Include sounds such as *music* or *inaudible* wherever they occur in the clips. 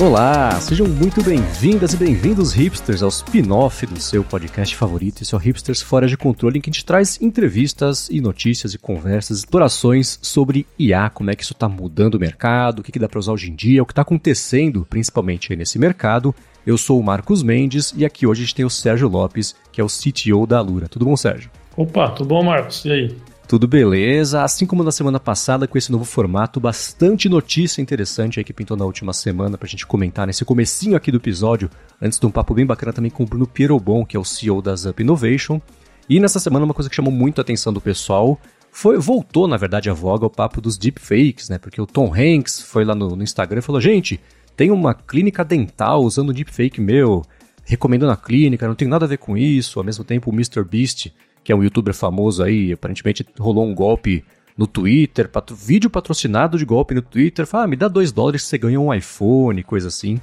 Olá, sejam muito bem-vindas e bem-vindos, hipsters, ao spin-off do seu podcast favorito. Esse é o Hipsters Fora de Controle, em que a gente traz entrevistas e notícias e conversas, explorações sobre IA, como é que isso está mudando o mercado, o que, que dá para usar hoje em dia, o que está acontecendo, principalmente nesse mercado. Eu sou o Marcos Mendes e aqui hoje a gente tem o Sérgio Lopes, que é o CTO da Alura. Tudo bom, Sérgio? Opa, tudo bom, Marcos? E aí? Tudo beleza? Assim como na semana passada, com esse novo formato, bastante notícia interessante aí que pintou na última semana pra gente comentar nesse comecinho aqui do episódio, antes de um papo bem bacana também com o Bruno Pierobon, que é o CEO da Zup Innovation. E nessa semana uma coisa que chamou muito a atenção do pessoal foi voltou, na verdade, a voga o papo dos deepfakes, né? Porque o Tom Hanks foi lá no, no Instagram e falou: gente, tem uma clínica dental usando deepfake meu, recomendando a clínica, não tem nada a ver com isso. Ao mesmo tempo, o Mr. Beast que é um youtuber famoso aí, aparentemente rolou um golpe no Twitter, patro, vídeo patrocinado de golpe no Twitter, fala, ah, me dá dois dólares você ganha um iPhone, coisa assim.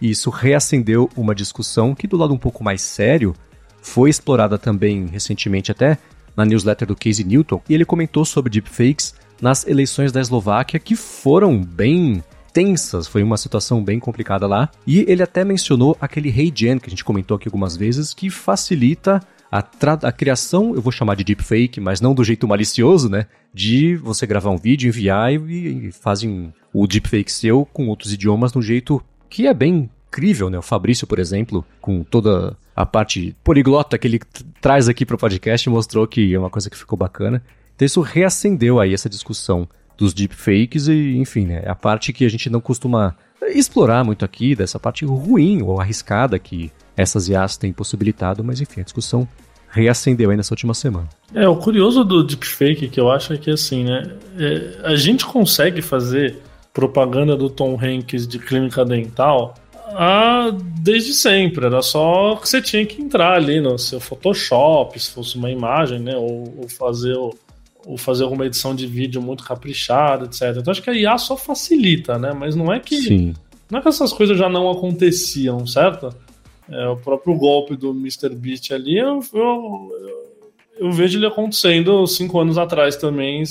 E isso reacendeu uma discussão que, do lado um pouco mais sério, foi explorada também recentemente até na newsletter do Casey Newton, e ele comentou sobre deepfakes nas eleições da Eslováquia, que foram bem tensas, foi uma situação bem complicada lá. E ele até mencionou aquele HeyGen, que a gente comentou aqui algumas vezes, que facilita a, a, criação, eu vou chamar de deepfake, mas não do jeito malicioso, né? De você gravar um vídeo, enviar e, e fazem o deepfake seu com outros idiomas de um jeito que é bem incrível, né? O Fabrício, por exemplo, com toda a parte poliglota que ele traz aqui para o podcast, mostrou que é uma coisa que ficou bacana. Então isso reacendeu aí essa discussão dos deepfakes e, enfim, né? A parte que a gente não costuma explorar muito aqui, dessa parte ruim ou arriscada que essas IAs têm possibilitado, mas enfim, a discussão reacendeu aí nessa última semana. É, o curioso do deepfake que eu acho é que assim, né, é, a gente consegue fazer propaganda do Tom Hanks de clínica dental ah, desde sempre, era só que você tinha que entrar ali no seu Photoshop, se fosse uma imagem, né, ou, ou fazer ou fazer alguma edição de vídeo muito caprichada, etc. Então acho que a IA só facilita, né? Mas não é que Sim. não é que essas coisas já não aconteciam, certo? É, o próprio golpe do Mr. Beast ali, eu, eu, eu, vejo ele acontecendo cinco anos atrás também,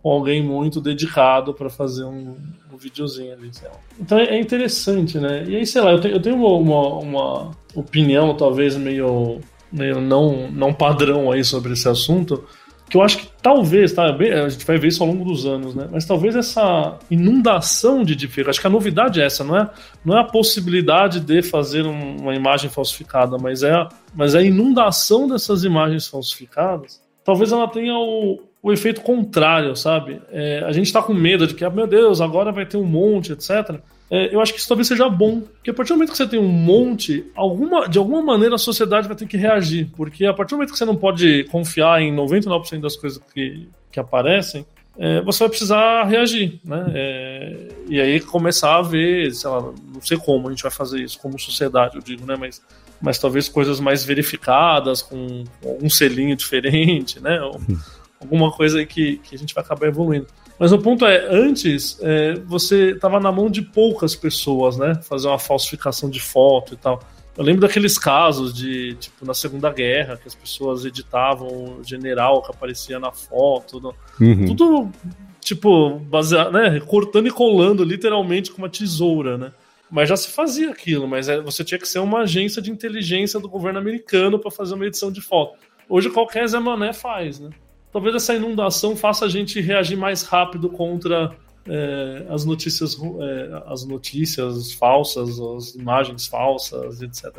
com alguém muito dedicado para fazer um, um videozinho ali. Então é interessante, né? E aí, sei lá, eu tenho, eu tenho uma, uma, uma opinião talvez meio, meio não, não padrão aí sobre esse assunto, que eu acho que talvez, tá, a gente vai ver isso ao longo dos anos, né? Mas talvez essa inundação de deepfake, acho que a novidade é essa, não é, não é a possibilidade de fazer um, uma imagem falsificada, mas é, mas é a inundação dessas imagens falsificadas. Talvez ela tenha o, o efeito contrário, sabe? É, a gente está com medo de que, ah, meu Deus, agora vai ter um monte, etc eu acho que isso talvez seja bom. Porque a partir do momento que você tem um monte, alguma, de alguma maneira a sociedade vai ter que reagir. Porque a partir do momento que você não pode confiar em 99% das coisas que, que aparecem, é, você vai precisar reagir, né? É, e aí começar a ver, sei lá, não sei como a gente vai fazer isso como sociedade, eu digo, né? Mas, mas talvez coisas mais verificadas, com, com algum selinho *laughs* diferente, né? Ou, alguma coisa que, que a gente vai acabar evoluindo. Mas o ponto é, antes é, você estava na mão de poucas pessoas, né? Fazer uma falsificação de foto e tal. Eu lembro daqueles casos de, tipo, na Segunda Guerra, que as pessoas editavam o general que aparecia na foto. No... Uhum. Tudo, tipo, baseado, né? Cortando e colando, literalmente, com uma tesoura, né? Mas já se fazia aquilo, mas é, você tinha que ser uma agência de inteligência do governo americano para fazer uma edição de foto. Hoje qualquer Zé Mané faz, né? Talvez essa inundação faça a gente reagir mais rápido contra é, as notícias é, as notícias falsas, as imagens falsas, etc.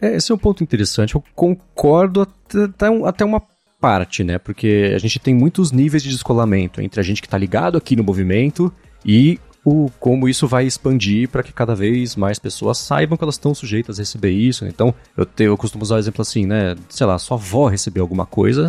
É, esse é um ponto interessante. Eu concordo até, até uma parte, né? Porque a gente tem muitos níveis de descolamento entre a gente que está ligado aqui no movimento e o como isso vai expandir para que cada vez mais pessoas saibam que elas estão sujeitas a receber isso. Né? Então, eu, te, eu costumo usar o exemplo assim, né? Sei lá, sua avó receber alguma coisa,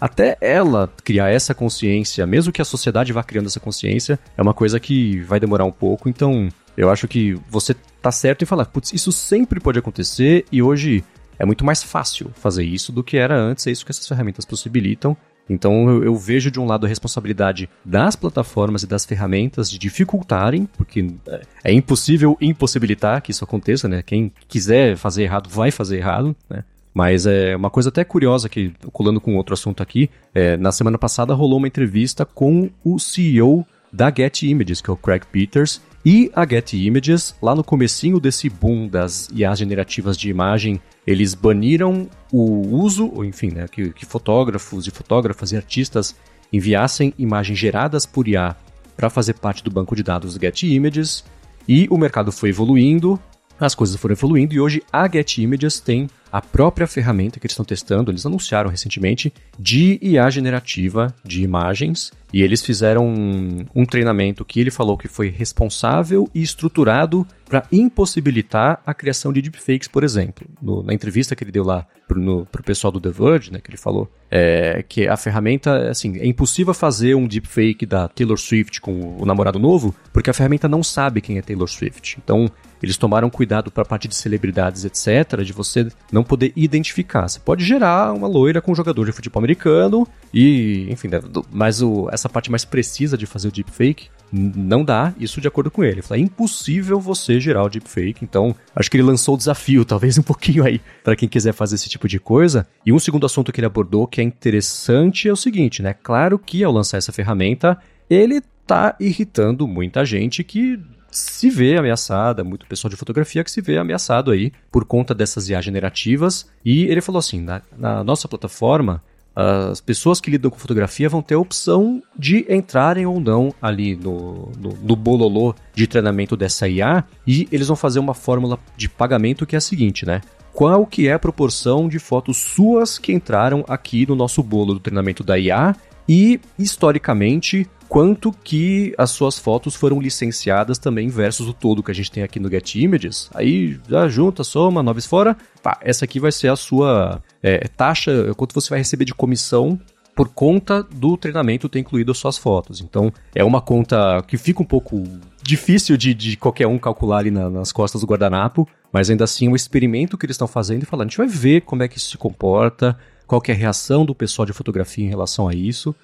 até ela criar essa consciência, mesmo que a sociedade vá criando essa consciência, é uma coisa que vai demorar um pouco. Então, eu acho que você tá certo em falar, putz, isso sempre pode acontecer e hoje é muito mais fácil fazer isso do que era antes, é isso que essas ferramentas possibilitam. Então eu, eu, vejo de um lado a responsabilidade das plataformas e das ferramentas de dificultarem, porque é, impossível impossibilitar que isso aconteça, né? Quem quiser fazer errado vai fazer errado, né? Mas é uma coisa até curiosa que, colando com outro assunto aqui, é, na semana passada rolou uma entrevista com o CEO da Get Images, que é o Craig Peters, e a Get Images, lá no comecinho desse boom das IAs generativas de imagem, eles baniram o uso, ou enfim, né, que, que fotógrafos e fotógrafas e artistas enviassem imagens geradas por IA para fazer parte do banco de dados Get Images, e o mercado foi evoluindo, as coisas foram evoluindo e hoje a Get Images tem a própria ferramenta que eles estão testando, eles anunciaram recentemente, de IA generativa de imagens. E eles fizeram um, um treinamento que ele falou que foi responsável e estruturado para impossibilitar a criação de deepfakes, por exemplo. No, na entrevista que ele deu lá para o pessoal do The Verge, né, que ele falou é, que a ferramenta, assim, é impossível fazer um deepfake da Taylor Swift com o namorado novo, porque a ferramenta não sabe quem é Taylor Swift. Então, eles tomaram cuidado para a parte de celebridades, etc., de você não poder identificar. Você pode gerar uma loira com um jogador de futebol americano e, enfim, né, mas o, essa parte mais precisa de fazer o deepfake não dá, isso de acordo com ele. Ele falou, é impossível você gerar o deepfake, então acho que ele lançou o desafio, *laughs* talvez um pouquinho aí, para quem quiser fazer esse tipo de coisa. E um segundo assunto que ele abordou que é interessante é o seguinte, né? Claro que ao lançar essa ferramenta, ele tá irritando muita gente que se vê ameaçada, muito pessoal de fotografia que se vê ameaçado aí por conta dessas IA generativas. E ele falou assim: na, na nossa plataforma, as pessoas que lidam com fotografia vão ter a opção de entrarem ou não ali no, no, no, bololô de treinamento dessa IA e eles vão fazer uma fórmula de pagamento que é a seguinte, né? Qual que é a proporção de fotos suas que entraram aqui no nosso bolo do treinamento da IA e, historicamente, quanto que as suas fotos foram licenciadas também versus o todo que a gente tem aqui no Get Images. Aí já junta, soma, noves fora, pá, essa aqui vai ser a sua é, taxa, quanto você vai receber de comissão por conta do treinamento ter incluído as suas fotos. Então, é uma conta que fica um pouco difícil de, de qualquer um calcular ali na, nas costas do guardanapo, mas ainda assim um experimento que eles estão fazendo e falando, a gente vai ver como é que isso se comporta, qual é a reação do pessoal de fotografia em relação a isso.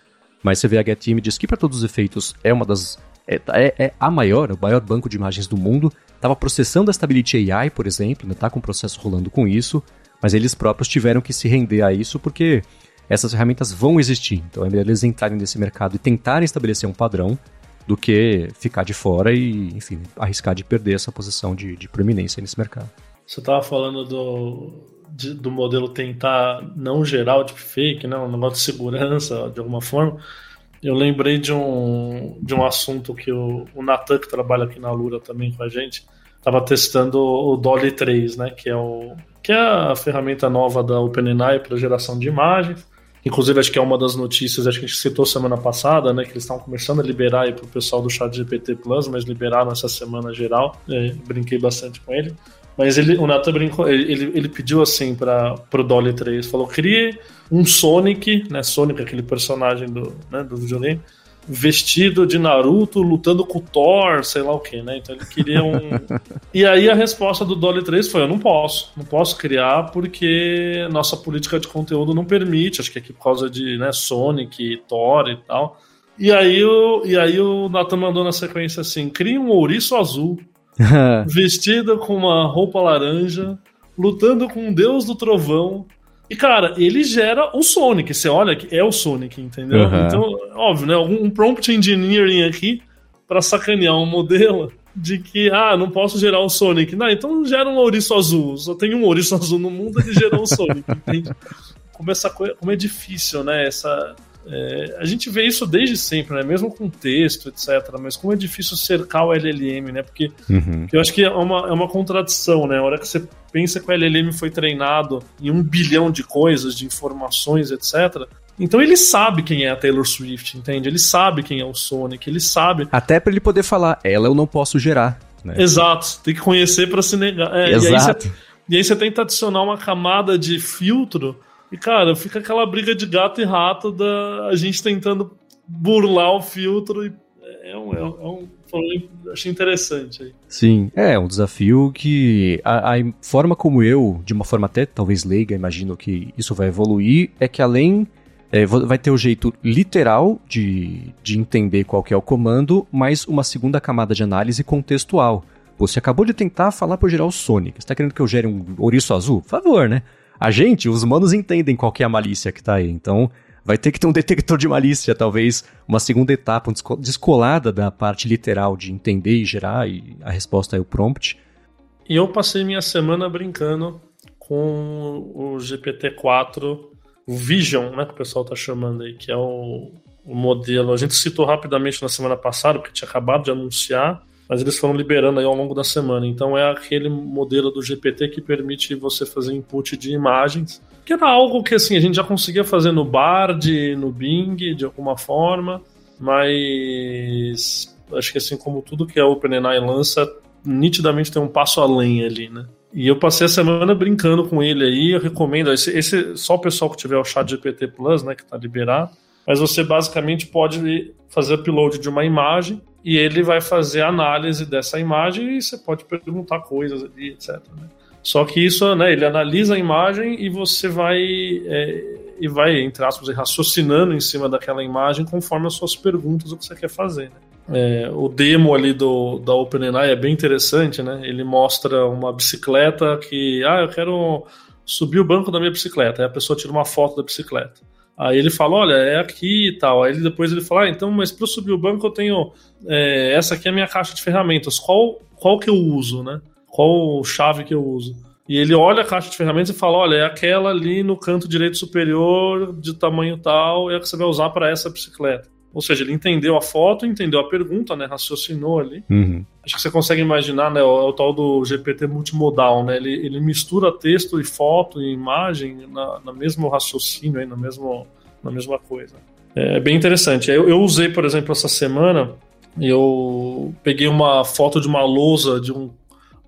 Mas você vê a Get Images, que para todos os efeitos é uma das. É, é, é, a maior, o maior banco de imagens do mundo. Estava processando a Stability AI, por exemplo, está com um processo rolando com isso, mas eles próprios tiveram que se render a isso porque essas ferramentas vão existir. Então é melhor eles entrarem nesse mercado e tentarem estabelecer um padrão do que ficar de fora e, enfim, arriscar de perder essa posição de, de proeminência nesse mercado. Você estava falando do, de, do modelo tentar não gerar o deepfake, né, um negócio de segurança de alguma forma, eu lembrei de um, de um assunto que o, o Natan, que trabalha aqui na Lura também com a gente, estava testando o Dolly 3, né, que é, o, que é a ferramenta nova da OpenAI para geração de imagens. Inclusive, acho que é uma das notícias, acho que a gente citou semana passada, né? Que eles estavam começando a liberar para o pessoal do chat GPT Plus, mas liberaram essa semana geral. É, brinquei bastante com ele. Mas ele, o Nata brincou, ele, ele pediu assim para o Dolly 3, falou, crie um Sonic, né, Sonic, aquele personagem do, né, do videogame, vestido de Naruto, lutando com o Thor, sei lá o que, né, então ele queria um... *laughs* e aí a resposta do Dolly 3 foi, eu não posso, não posso criar porque nossa política de conteúdo não permite, acho que aqui por causa de, né, Sonic, Thor e tal... E aí, o, e aí o Nathan mandou na sequência assim: crie um ouriço azul *laughs* vestida com uma roupa laranja, lutando com o deus do trovão. E, cara, ele gera o Sonic. Você olha que é o Sonic, entendeu? Uhum. Então, óbvio, né? Um prompt engineering aqui para sacanear um modelo de que, ah, não posso gerar o Sonic. Não, então gera um ouriço azul. Só tem um ouriço *laughs* azul no mundo, ele gerou o Sonic, entende? Como, essa coisa, como é difícil, né? Essa, é, a gente vê isso desde sempre, né? Mesmo com texto, etc. Mas como é difícil cercar o LLM, né? Porque, uhum. eu acho que é uma, é uma contradição, né? A hora que você pensa que o LLM foi treinado em um bilhão de coisas, de informações, etc. Então ele sabe quem é a Taylor Swift, entende? Ele sabe quem é o Sonic, ele sabe. Até para ele poder falar, ela eu não posso gerar. Né? Exato, tem que conhecer para se negar. É, Exato. E aí, você, e aí você tenta adicionar uma camada de filtro e, cara, fica aquela briga de gato e rato da a gente tentando burlar o filtro. É um, é um, é achei interessante aí. Sim, é um desafio que a, a, forma como eu, de uma forma até talvez leiga, imagino que isso vai evoluir, é que além É, vai ter o jeito literal de, de entender qual que é o comando, mais uma segunda camada de análise contextual. Você acabou de tentar falar para eu gerar o Sonic. Você está querendo que eu gere um ouriço azul? Por favor, né? A gente, os humanos, entendem qual é a malícia que está aí. Então, vai ter que ter um detector de malícia, talvez uma segunda etapa, descolada da parte literal de entender e gerar, e a resposta é o prompt. E eu passei minha semana brincando com o GPT-4 o Vision, né, que o pessoal está chamando aí, que é o, o modelo. A gente citou rapidamente na semana passada, porque tinha acabado de anunciar, mas eles foram liberando aí ao longo da semana. Então é aquele modelo do GPT que permite você fazer input de imagens, que era algo que assim a gente já conseguia fazer no Bard, no Bing, de alguma forma, mas acho que assim como tudo que a OpenAI lança, nitidamente tem um passo além ali, né? E eu passei a semana brincando com ele aí. Eu recomendo. Esse, esse só o pessoal que tiver o chat GPT Plus, né, que está liberado. Mas você basicamente pode fazer upload de uma imagem e ele vai fazer análise dessa imagem e você pode perguntar coisas ali, etc. Né? Só que isso, né, ele analisa a imagem e você vai é, e vai, entre aspas, raciocinando em cima daquela imagem conforme as suas perguntas, o que você quer fazer. Né? É, o demo ali do, da OpenAI é bem interessante, né? Ele mostra uma bicicleta que, ah, eu quero subir o banco da minha bicicleta. Aí a pessoa tira uma foto da bicicleta. Aí ele fala, olha, é aqui e tal. Aí ele, depois ele fala, ah, então, mas para subir o banco eu tenho é, essa aqui é a minha caixa de ferramentas. Qual qual que eu uso, né? Qual chave que eu uso? E ele olha a caixa de ferramentas e fala, olha, é aquela ali no canto direito superior de tamanho tal, é a que você vai usar para essa bicicleta. Ou seja, ele entendeu a foto, entendeu a pergunta, né? Raciocinou ali. Uhum. Acho que você consegue imaginar, né? O, o, tal do GPT multimodal, né? Ele, ele mistura texto e foto e imagem na, na mesmo raciocínio, aí, na, mesmo, na mesma coisa. É bem interessante. Eu, eu usei, por exemplo, essa semana, eu peguei uma foto de uma lousa de um,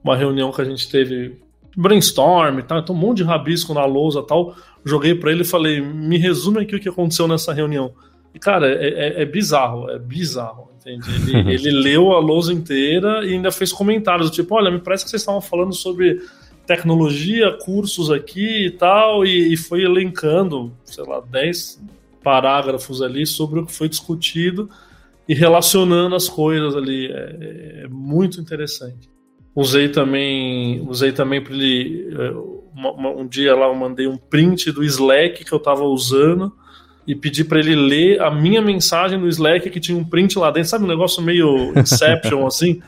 uma reunião que a gente teve brainstorm, tá? Então, um monte de rabisco na lousa tal. Joguei para ele e falei: me resume aqui o que aconteceu nessa reunião. E, cara, é, é, é bizarro, é bizarro, entende? Ele, *laughs* ele leu a lousa inteira e ainda fez comentários, tipo, olha, me parece que vocês estavam falando sobre tecnologia, cursos aqui e tal, e, e foi elencando, sei lá, 10 parágrafos ali sobre o que foi discutido e relacionando as coisas ali. É, é muito interessante. Usei também, usei também para ele. É, um dia lá eu mandei um print do Slack que eu estava usando e pedi para ele ler a minha mensagem no Slack que tinha um print lá dentro, sabe um negócio meio Inception *laughs* assim.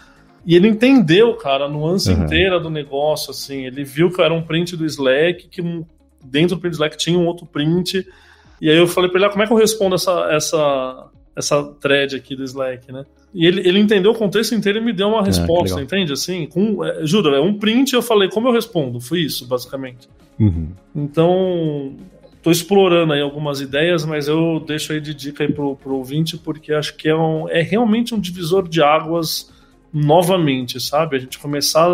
E ele entendeu, cara, a nuance uhum. inteira do negócio, assim. Ele viu que era um print do Slack, que dentro do print do Slack tinha um outro print. E aí eu falei para ele, ah, como é que eu respondo essa, essa, essa thread aqui do Slack, né? E ele, ele entendeu o contexto inteiro e me deu uma é, resposta, entende? Assim, com, é, juro, é um print eu falei, como eu respondo? Foi isso, basicamente. Uhum. Então, Estou explorando aí algumas ideias, mas eu deixo aí de dica aí pro, pro ouvinte, porque acho que é, um, é realmente um divisor de águas novamente, sabe? A gente começar.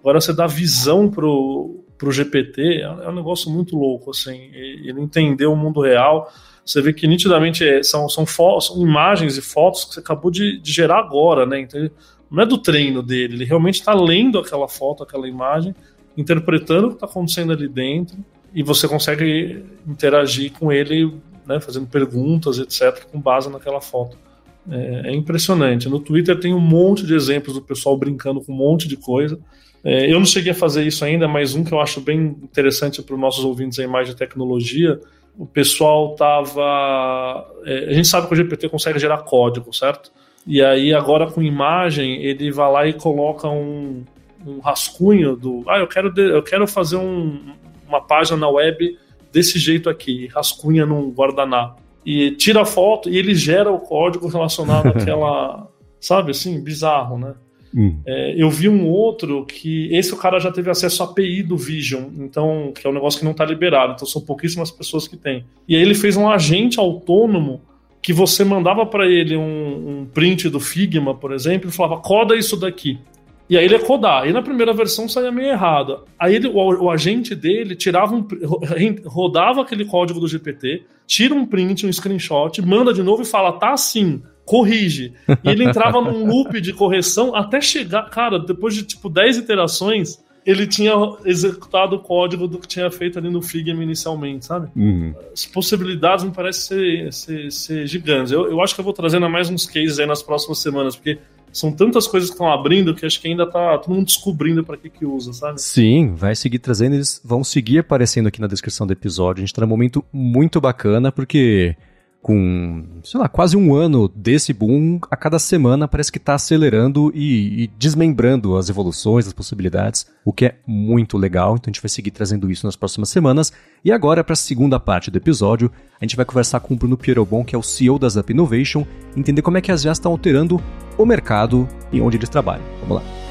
Agora você dá visão pro, pro GPT, é, é um negócio muito louco, assim. Ele entendeu o mundo real. Você vê que nitidamente é, são, são, fotos, são imagens e fotos que você acabou de, de gerar agora, né? Então, não é do treino dele, ele realmente está lendo aquela foto, aquela imagem, interpretando o que está acontecendo ali dentro e você consegue interagir com ele, né, fazendo perguntas, etc., com base naquela foto. É, é, impressionante. No Twitter tem um monte de exemplos do pessoal brincando com um monte de coisa. É, eu não cheguei a fazer isso ainda, mas um que eu acho bem interessante para os nossos ouvintes aí mais de tecnologia, o pessoal estava. É, a gente sabe que o GPT consegue gerar código, certo? E aí agora com imagem ele vai lá e coloca um, um rascunho do. Ah, eu quero, eu quero fazer um, uma página na web desse jeito aqui, rascunha num guardanapo. E tira a foto e ele gera o código relacionado àquela. *laughs* sabe assim? Bizarro, né? Hum. É, eu vi um outro que esse o cara já teve acesso à API do Vision, então que é um negócio que não está liberado, então são pouquíssimas pessoas que têm. E aí ele fez um agente autônomo que você mandava para ele um, um, print do Figma, por exemplo, e falava coda isso daqui. E aí ele ia codar. Aí na primeira versão saía meio errado. Aí ele, o, o, agente dele tirava um, rodava aquele código do GPT, tira um print, um screenshot, manda de novo e fala, tá assim, corrige. E ele entrava num loop de correção até chegar, cara, depois de tipo 10 iterações, ele tinha executado o código do que tinha feito ali no Figma inicialmente, sabe? Uhum. As possibilidades me parecem ser, ser, ser gigantes. Eu, eu acho que eu vou trazendo mais uns cases aí nas próximas semanas, porque são tantas coisas que estão abrindo que acho que ainda tá todo mundo descobrindo para que que usa, sabe? Sim, vai seguir trazendo, eles vão seguir aparecendo aqui na descrição do episódio. A gente tá num momento muito bacana porque com, sei lá, quase um ano desse boom, a cada semana parece que está acelerando e, e, desmembrando as evoluções, as possibilidades, o que é muito legal. Então a gente vai seguir trazendo isso nas próximas semanas. E agora, para a segunda parte do episódio, a gente vai conversar com o Bruno Pierobon, que é o CEO da Zap Innovation, entender como é que as IAs estão alterando o mercado e onde eles trabalham. Vamos lá.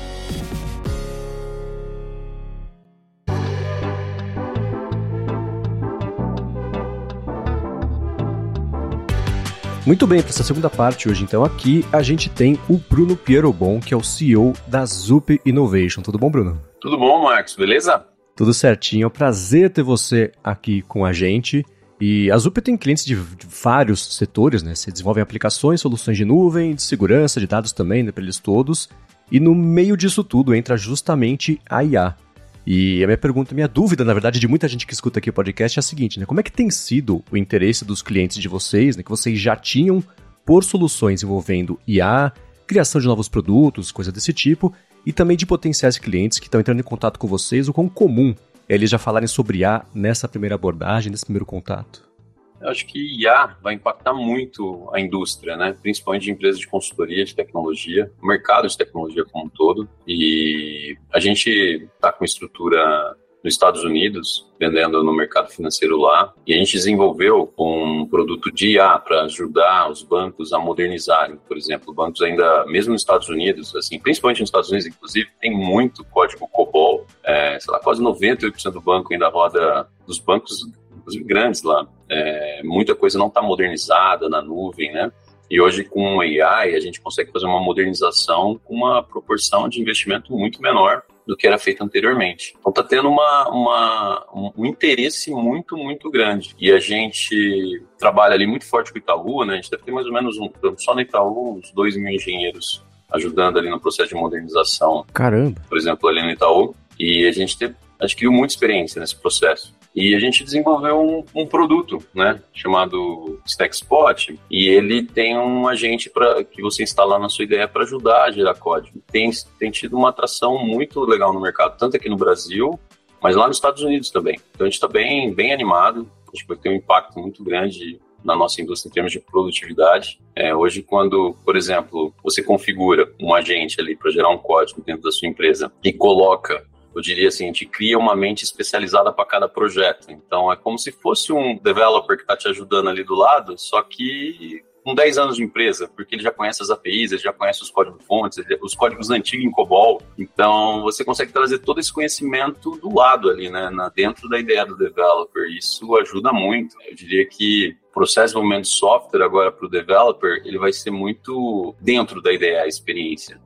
Muito bem, para essa segunda parte hoje, então, aqui a gente tem o Bruno Pierobon, que é o CEO da Zup Innovation. Tudo bom, Bruno? Tudo bom, Marcos, beleza? Tudo certinho, é um prazer ter você aqui com a gente. E a Zup tem clientes de, vários setores, né? Você desenvolve aplicações, soluções de nuvem, de segurança, de dados também, né, para eles todos. E no meio disso tudo entra justamente a IA. E a minha pergunta, minha dúvida, na verdade, de muita gente que escuta aqui o podcast é a seguinte, né? Como é que tem sido o interesse dos clientes de vocês, né? Que vocês já tinham por soluções envolvendo IA, criação de novos produtos, coisa desse tipo, e também de potenciais clientes que estão entrando em contato com vocês, o quão comum é eles já falarem sobre IA nessa primeira abordagem, nesse primeiro contato? Acho que IA vai impactar muito a indústria, né? principalmente de empresas de consultoria de tecnologia, o mercado de tecnologia como um todo. E a gente está com estrutura nos Estados Unidos, vendendo no mercado financeiro lá, e a gente desenvolveu um produto de IA para ajudar os bancos a modernizarem. Por exemplo, bancos ainda, mesmo nos Estados Unidos, assim, principalmente nos Estados Unidos, inclusive, tem muito código COBOL, é, sei lá, quase 98% do banco ainda roda, dos bancos inclusive grandes lá. É, muita coisa não está modernizada na nuvem, né? E hoje com o AI a gente consegue fazer uma modernização com uma proporção de investimento muito menor do que era feito anteriormente. Então está tendo uma, uma, um interesse muito, muito grande. E a gente trabalha ali muito forte com o Itaú, né? A gente deve ter mais ou menos, um, só no Itaú, uns 2 mil engenheiros ajudando ali no processo de modernização. Caramba! Por exemplo, ali no Itaú. E a gente teve, adquiriu muita experiência nesse processo. E a gente desenvolveu um, um produto, né, chamado StackSpot, e ele tem um agente para que você instalar na sua ideia para ajudar a gerar código. Tem, tem tido uma atração muito legal no mercado, tanto aqui no Brasil, mas lá nos Estados Unidos também. Então a gente está bem, bem animado, a gente vai ter um impacto muito grande na nossa indústria em termos de produtividade. É, hoje, quando, por exemplo, você configura um agente ali para gerar um código dentro da sua empresa e coloca eu diria assim, a gente cria uma mente especializada para cada projeto. Então é como se fosse um developer que está te ajudando ali do lado, só que com 10 anos de empresa, porque ele já conhece as APIs, ele já conhece os códigos-fontes, os códigos antigos em COBOL. Então, você consegue trazer todo esse conhecimento do lado ali, né, na, dentro da ideia do developer. Isso ajuda muito. Eu diria que o processo de desenvolvimento de software agora para o developer, ele vai ser muito dentro da ideia, a experiência.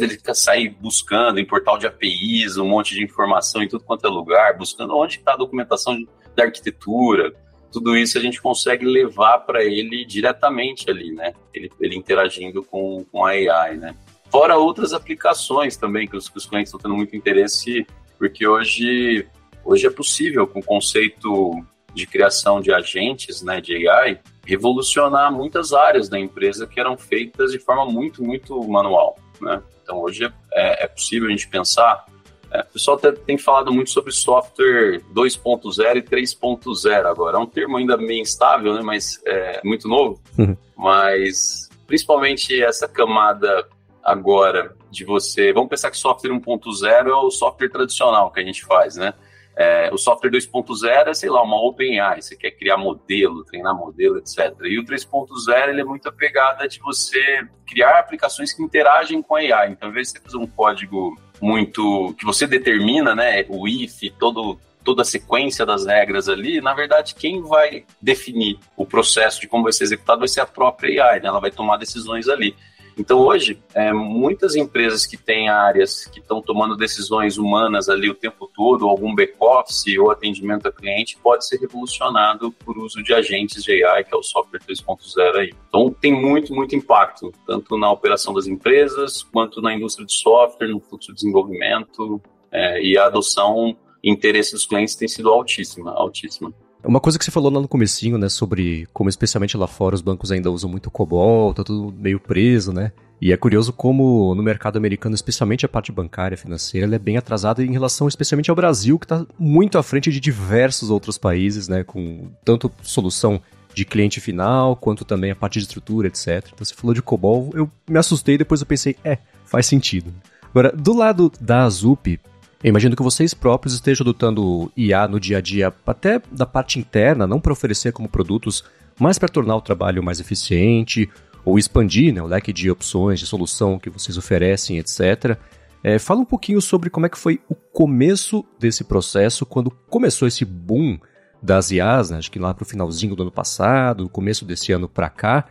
Dele ficar sair buscando em portal de APIs, um monte de informação em tudo quanto é lugar, buscando onde está a documentação da arquitetura, tudo isso a gente consegue levar para ele diretamente ali, né? Ele, ele interagindo com, com a AI, né? Fora outras aplicações também que os, que os clientes estão tendo muito interesse, porque hoje, hoje é possível, com o conceito de criação de agentes né, de AI, revolucionar muitas áreas da empresa que eram feitas de forma muito, muito manual. Né? Então hoje é, é possível a gente pensar. É, o pessoal tem falado muito sobre software 2.0 e 3.0 agora. É um termo ainda meio instável, né? mas é muito novo. Uhum. Mas principalmente essa camada agora de você. Vamos pensar que software 1.0 é o software tradicional que a gente faz, né? É, o software 2.0 é, sei lá, uma OpenAI, você quer criar modelo, treinar modelo, etc. E o 3.0 ele é muito a pegada de você criar aplicações que interagem com a AI. Então, ao invés de você fazer um código muito que você determina, né, o if, todo toda a sequência das regras ali, na verdade, quem vai definir o processo de como vai ser executado vai ser a própria AI, né? Ela vai tomar decisões ali. Então, hoje, é, muitas empresas que têm áreas que estão tomando decisões humanas ali o tempo todo, algum back-office ou atendimento a cliente, pode ser revolucionado por uso de agentes de AI, que é o software 3.0 aí. Então, tem muito, muito impacto, tanto na operação das empresas, quanto na indústria de software, no fluxo de desenvolvimento, É, e a adoção interesse dos clientes tem sido altíssima, altíssima. Uma coisa que você falou lá no comecinho, né, sobre como especialmente lá fora os bancos ainda usam muito COBOL, tá tudo meio preso, né? E é curioso como no mercado americano, especialmente a parte bancária, financeira, ela é bem atrasada em relação especialmente ao Brasil, que está muito à frente de diversos outros países, né, com tanto solução de cliente final, quanto também a parte de estrutura, etc. Então você falou de COBOL, eu me assustei, depois eu pensei, é, faz sentido. Agora, do lado da Azup, eu imagino que vocês próprios estejam adotando IA no dia a dia, até da parte interna, não para oferecer como produtos, mas para tornar o trabalho mais eficiente ou expandir né, o leque de opções de solução que vocês oferecem, etc. É, fala um pouquinho sobre como é que foi o começo desse processo, quando começou esse boom das IAs, né, acho que lá para o finalzinho do ano passado, começo desse ano para cá,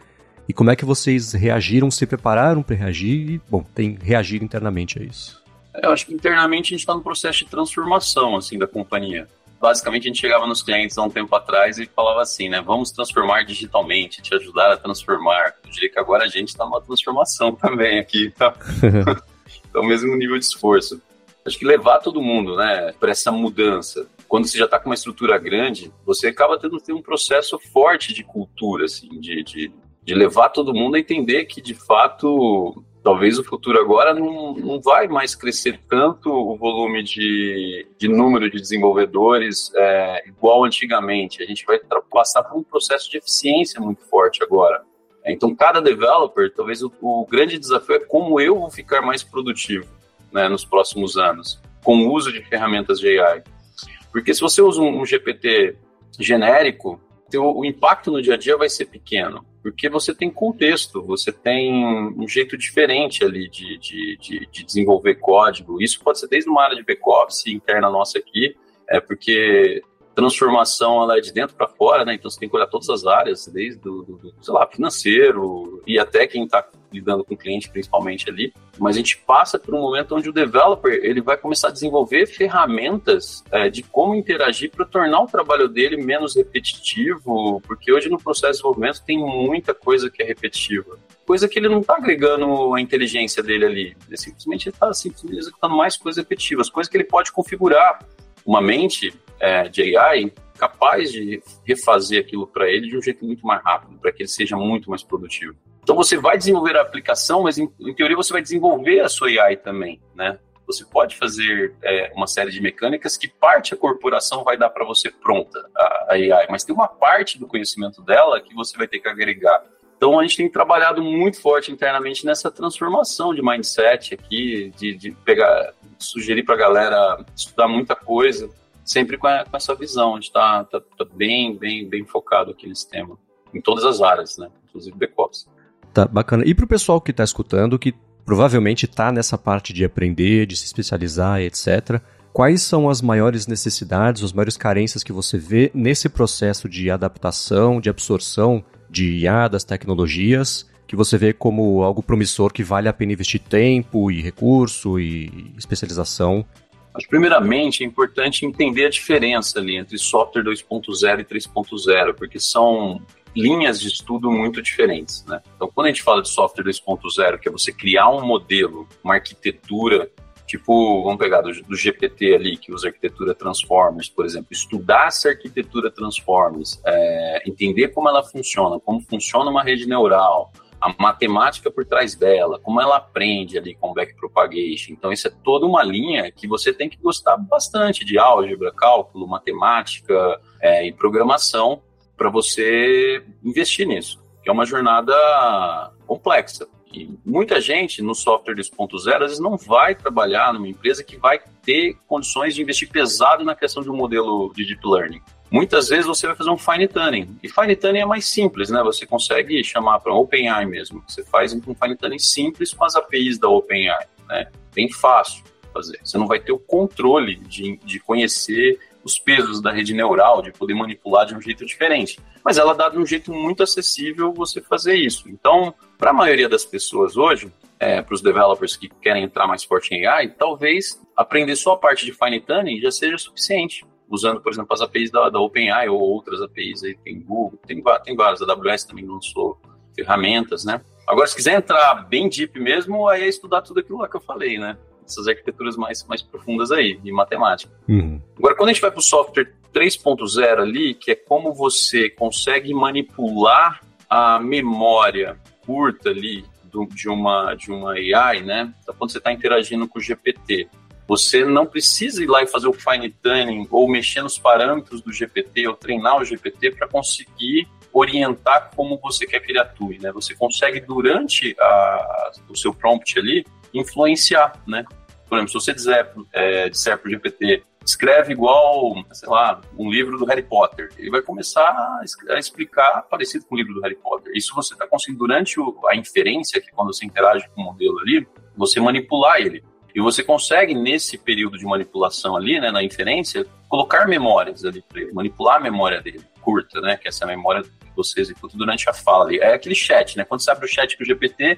e como é que vocês reagiram, se prepararam para reagir e, bom, tem reagir internamente a isso. Eu acho que internamente a gente está no processo de transformação assim da companhia. Basicamente a gente chegava nos clientes há um tempo atrás e falava assim, né? Vamos transformar digitalmente, te ajudar a transformar. Eu diria que agora a gente está numa transformação *laughs* também aqui, tá? *laughs* então mesmo nível de esforço. Acho que levar todo mundo, né, para essa mudança. Quando você já está com uma estrutura grande, você acaba tendo ter um processo forte de cultura, assim, de, de, de levar todo mundo a entender que de fato talvez o futuro agora não, não vai mais crescer tanto o volume de, de número de desenvolvedores é, igual antigamente. A gente vai passar por um processo de eficiência muito forte agora. Então, cada developer, talvez o, o grande desafio é como eu vou ficar mais produtivo né, nos próximos anos, com o uso de ferramentas de AI. Porque se você usa um, um GPT genérico, o impacto no dia a dia vai ser pequeno porque você tem contexto, você tem um jeito diferente ali de, de, de, de desenvolver código. Isso pode ser desde uma área de back-office interna nossa aqui, é porque transformação ela é de dentro para fora, né? Então você tem que olhar todas as áreas, desde do, do, do sei lá, financeiro e até quem está lidando com o cliente, principalmente ali. Mas a gente passa por um momento onde o developer ele vai começar a desenvolver ferramentas é, de como interagir para tornar o trabalho dele menos repetitivo, porque hoje no processo de desenvolvimento tem muita coisa que é repetitiva. Coisa que ele não está agregando a inteligência dele ali. Ele simplesmente está simplesmente executando mais coisas repetitivas, coisas que ele pode configurar uma mente é, de AI capaz de refazer aquilo para ele de um jeito muito mais rápido, para que ele seja muito mais produtivo. Então você vai desenvolver a aplicação, mas em, em teoria você vai desenvolver a sua AI também, né? Você pode fazer é, uma série de mecânicas que parte a corporação vai dar para você pronta, a, a AI, mas tem uma parte do conhecimento dela que você vai ter que agregar. Então a gente tem trabalhado muito forte internamente nessa transformação de mindset aqui, de, de pegar, sugerir para a galera estudar muita coisa, sempre com, a, com essa visão. A gente está tá, tá bem, bem, bem focado aqui nesse tema, em todas as áreas, né? Inclusive backups. Tá, bacana. E para o pessoal que está escutando, que provavelmente está nessa parte de aprender, de se especializar, etc., quais são as maiores necessidades, as maiores carências que você vê nesse processo de adaptação, de absorção de IA, das tecnologias, que você vê como algo promissor que vale a pena investir tempo e recurso e especialização mas, primeiramente, é importante entender a diferença ali entre software 2.0 e 3.0, porque são linhas de estudo muito diferentes. Né? Então, quando a gente fala de software 2.0, que é você criar um modelo, uma arquitetura, tipo, vamos pegar do, do GPT ali, que usa arquitetura Transformers, por exemplo, estudar essa arquitetura Transformers, é, entender como ela funciona, como funciona uma rede neural, a matemática por trás dela, como ela aprende ali com backpropagation. Então, isso é toda uma linha que você tem que gostar bastante de álgebra, cálculo, matemática é, e programação para você investir nisso, que é uma jornada complexa. E muita gente no software 2.0 às vezes não vai trabalhar numa empresa que vai ter condições de investir pesado na questão de um modelo de deep learning. Muitas vezes você vai fazer um fine tuning. E fine tuning é mais simples, né? Você consegue chamar para um OpenAI mesmo. Você faz um fine tuning simples com as APIs da OpenAI, né? Bem fácil fazer. Você não vai ter o controle de, de conhecer os pesos da rede neural, de poder manipular de um jeito diferente. Mas ela dá de um jeito muito acessível você fazer isso. Então, para a maioria das pessoas hoje, é, para os developers que querem entrar mais forte em AI, talvez aprender só a parte de fine tuning já seja suficiente usando, por exemplo, as APIs da, da OpenAI ou outras APIs aí, tem Google, tem, tem várias, a AWS também lançou ferramentas, né? Agora, se quiser entrar bem deep mesmo, aí é estudar tudo aquilo lá que eu falei, né? Essas arquiteturas mais, mais profundas aí, de matemática. Uhum. Agora, quando a gente vai para o software 3.0 ali, que é como você consegue manipular a memória curta ali do, de, uma, de uma AI, né? Então, quando você está interagindo com o GPT, você não precisa ir lá e fazer o fine tuning ou mexer nos parâmetros do GPT ou treinar o GPT para conseguir orientar como você quer que ele atue, né? Você consegue durante a, o seu prompt ali influenciar, né? Por exemplo, se você disser, é, disser para o GPT escreve igual, sei lá, um livro do Harry Potter. Ele vai começar a explicar parecido com o livro do Harry Potter. Isso você está conseguindo durante a inferência, que é quando você interage com o modelo ali, você manipular ele. E você consegue, nesse período de manipulação ali, né, na inferência, colocar memórias ali para ele, manipular a memória dele, curta, né, que é essa memória que você executa durante a fala ali. É aquele chat, né, quando você abre o chat com o GPT,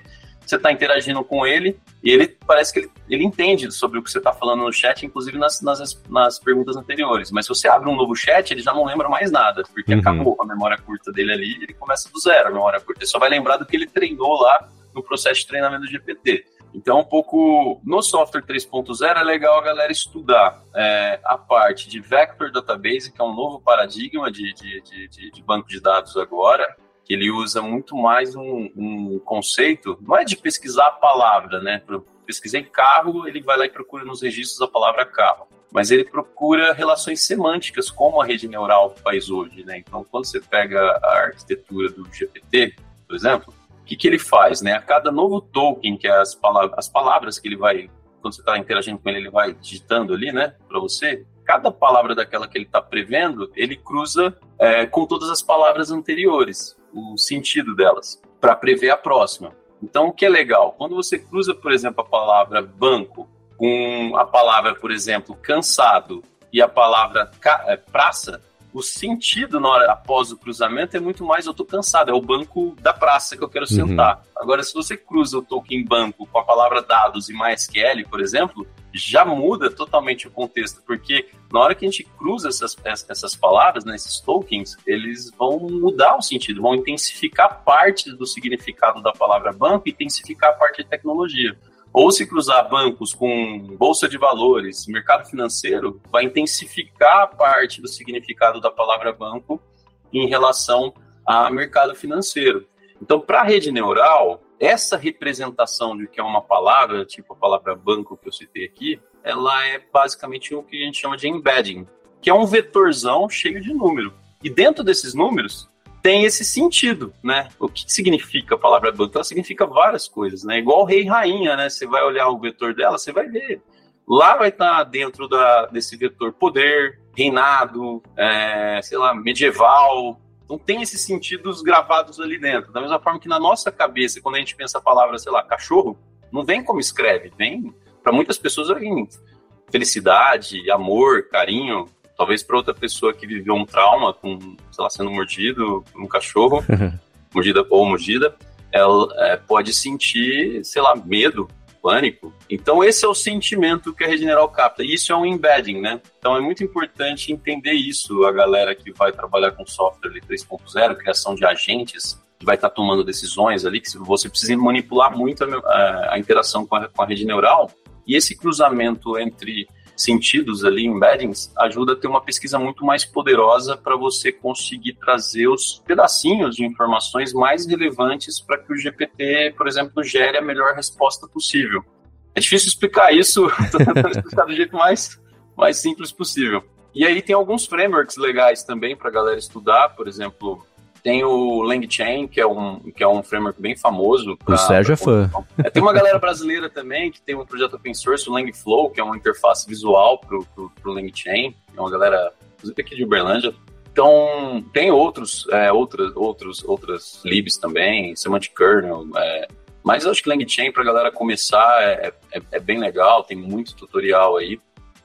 você está interagindo com ele e ele parece que ele, ele entende sobre o que você está falando no chat, inclusive nas, nas, nas, perguntas anteriores. Mas se você abre um novo chat, ele já não lembra mais nada, porque uhum. acabou a memória curta dele ali ele começa do zero a memória curta. Ele só vai lembrar do que ele treinou lá no processo de treinamento do GPT. Então, um pouco no software 3.0 é legal a galera estudar é, a parte de Vector Database, que é um novo paradigma de, de, de, de banco de dados agora, que ele usa muito mais um, um conceito, não é de pesquisar a palavra, né? Pesquisei carro, ele vai lá e procura nos registros a palavra carro. Mas ele procura relações semânticas, como a rede neural faz hoje, né? Então, quando você pega a arquitetura do GPT, por exemplo, o que, que ele faz, né? A cada novo token, que é as palavras, as palavras que ele vai, quando você está interagindo com ele, ele vai digitando ali, né, para você, cada palavra daquela que ele está prevendo, ele cruza é, com todas as palavras anteriores o sentido delas, para prever a próxima. Então, o que é legal? Quando você cruza, por exemplo, a palavra banco com a palavra, por exemplo, cansado e a palavra é, praça, o sentido na hora após o cruzamento é muito mais eu tô cansado, é o banco da praça que eu quero uhum. sentar. Agora, se você cruza o token banco com a palavra dados e MySQL, por exemplo, já muda totalmente o contexto, porque na hora que a gente cruza essas, essas palavras, né, esses tokens, eles vão mudar o sentido, vão intensificar parte do significado da palavra banco e intensificar a parte de tecnologia. Ou se cruzar bancos com bolsa de valores, mercado financeiro, vai intensificar a parte do significado da palavra banco em relação a mercado financeiro. Então, para a rede neural, essa representação de que é uma palavra, tipo a palavra banco que eu citei aqui, ela é basicamente o que a gente chama de embedding, que é um vetorzão cheio de número. E dentro desses números tem esse sentido, né? O que significa a palavra banco? Ela significa várias coisas, né? Igual rei e rainha, né? Você vai olhar o vetor dela, você vai ver. Lá vai estar dentro da, desse vetor poder, reinado, é, sei lá, medieval, então tem esses sentidos gravados ali dentro. Da mesma forma que na nossa cabeça, quando a gente pensa a palavra, sei lá, cachorro, não vem como escreve, vem para muitas pessoas vem felicidade, amor, carinho. Talvez para outra pessoa que viveu um trauma com, sei lá, sendo mordido por um cachorro, *laughs* mordida ou mordida, ela é, pode sentir, sei lá, medo, pânico. Então, esse é o sentimento que a rede neural capta. E isso é um embedding, né? Então, é muito importante entender isso, a galera que vai trabalhar com software 3.0, criação de agentes, que vai estar tomando decisões ali, que você precisa manipular muito a, a interação com a, com a rede neural. E esse cruzamento entre sentidos ali, embeddings, ajuda a ter uma pesquisa muito mais poderosa para você conseguir trazer os pedacinhos de informações mais relevantes para que o GPT, por exemplo, gere a melhor resposta possível. É difícil explicar isso, *laughs* explicar do jeito mais, mais simples possível. E aí tem alguns frameworks legais também para a galera estudar, por exemplo, tem o LangChain, que é um, que é um framework bem famoso. Pra, o Sérgio é fã. É, tem uma galera brasileira também que tem um projeto open source, o LangFlow, que é uma interface visual pro, pro, pro LangChain. É uma galera, inclusive aqui de Uberlândia. Então, tem outros, é, outras, outros, outras libs também, Semantic Kernel, é, mas eu acho que LangChain, para a galera começar, é, é, é, bem legal, tem muito tutorial aí.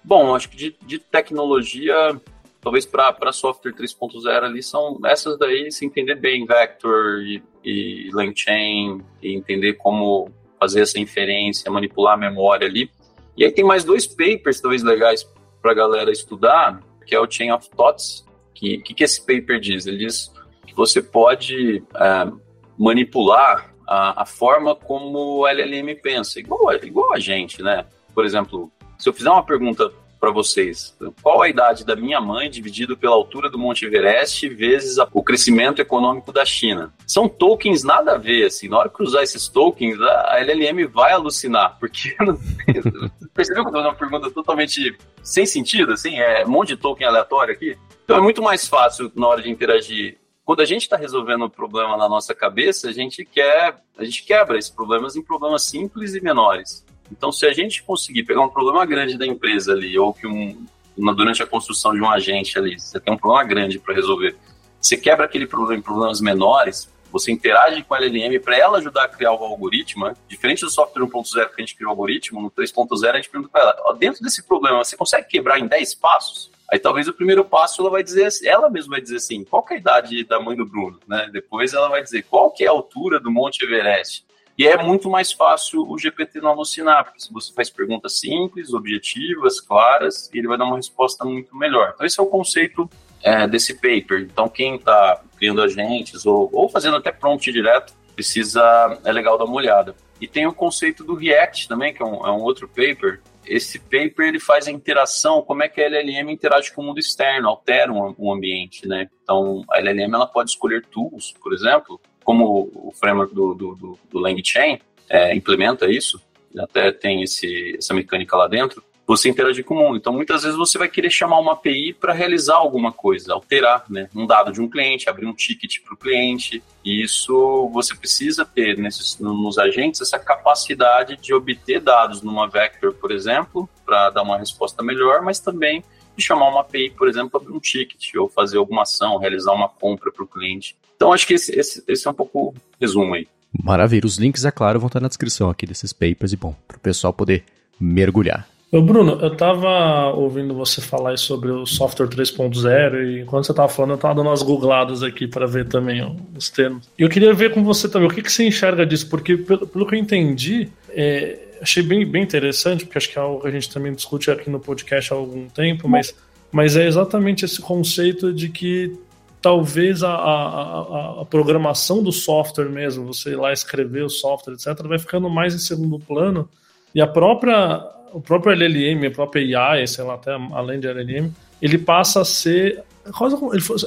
Bom, acho que de, de tecnologia, talvez para software 3.0 ali são essas daí, se entender bem Vector e, e LangChain, e entender como fazer essa inferência, manipular a memória ali. E aí tem mais dois papers talvez legais para galera estudar, que é o Chain of Thoughts. Que que, que esse paper diz? Ele diz que você pode é, manipular a, a, forma como o LLM pensa, igual, igual a gente, né? por exemplo, se eu fizer uma pergunta para vocês. Qual a idade da minha mãe dividido pela altura do Monte Everest vezes o crescimento econômico da China? São tokens nada a ver, assim. Na hora que usar esses tokens, a LLM vai alucinar, porque *laughs* percebeu que eu tô uma pergunta totalmente sem sentido, assim? É um monte de token aleatório aqui. Então é muito mais fácil na hora de interagir quando a gente está resolvendo um problema na nossa cabeça, a gente quer, a gente quebra esses problemas em problemas simples e menores. Então, se a gente conseguir pegar um problema grande da empresa ali, ou que um, durante a construção de um agente ali, você tem um problema grande para resolver, você quebra aquele problema em problemas menores, você interage com a LLM para ela ajudar a criar o algoritmo, né? diferente do software 1.0 que a gente criou o algoritmo, no 3.0 a gente pergunta para ela, ó, dentro desse problema, você consegue quebrar em 10 passos? Aí talvez o primeiro passo ela vai dizer, ela mesma vai dizer assim, qual é a idade da mãe do Bruno, né? Depois ela vai dizer, qual que é a altura do Monte Everest? E é muito mais fácil o GPT não alucinar, porque se você faz perguntas simples, objetivas, claras, ele vai dar uma resposta muito melhor. Então, esse é o conceito é, desse paper. Então, quem está criando agentes ou, ou fazendo até prompt direto, precisa, é legal dar uma olhada. E tem o conceito do React também, que é um, é um outro paper. Esse paper ele faz a interação, como é que a LLM interage com o mundo externo, altera um, um ambiente, né? Então, a LLM ela pode escolher tools, por exemplo, como o framework do, do, do, do LangChain é, implementa isso, até tem esse, essa mecânica lá dentro, você interagir com o mundo. Então, muitas vezes você vai querer chamar uma API para realizar alguma coisa, alterar né, um dado de um cliente, abrir um ticket para o cliente. E isso você precisa ter nesses, nos agentes essa capacidade de obter dados numa vector, por exemplo, para dar uma resposta melhor, mas também chamar uma API, por exemplo, para abrir um ticket ou fazer alguma ação, realizar uma compra para o cliente. Então, acho que esse, esse, esse é um pouco o resumo aí. Maravilha. Os links, é claro, vão estar na descrição aqui desses papers e, bom, para o pessoal poder mergulhar. Ô Bruno, eu estava ouvindo você falar sobre o software 3.0 e enquanto você estava falando, eu estava dando umas googladas aqui para ver também os termos. E eu queria ver com você também o que, que você enxerga disso, porque pelo, pelo que eu entendi, é, achei bem, bem interessante, porque acho que é algo que a gente também discute aqui no podcast há algum tempo, mas, mas é exatamente esse conceito de que talvez a, a, a, programação do software mesmo, você ir lá escrever o software, etc., vai ficando mais em segundo plano. E a própria, o próprio LLM, a própria AI, sei lá, até além de LLM, ele passa a ser.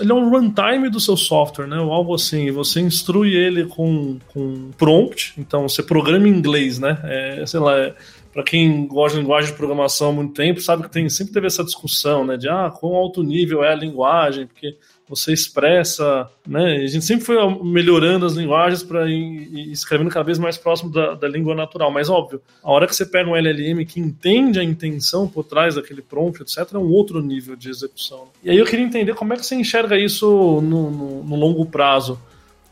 Ele é um runtime do seu software, né? Ou algo assim. E você instrui ele com, com prompt, então você programa em inglês, né? É, sei lá, é, para quem gosta de linguagem de programação há muito tempo, sabe que tem, sempre teve essa discussão, né? De ah, quão alto nível é a linguagem, porque você expressa, né? A gente sempre foi melhorando as linguagens para ir, escrevendo cada vez mais próximo da, da, língua natural. Mas óbvio, a hora que você pega um LLM que entende a intenção por trás daquele prompt, etc, é um outro nível de execução. E aí eu queria entender como é que você enxerga isso no, no, no longo prazo.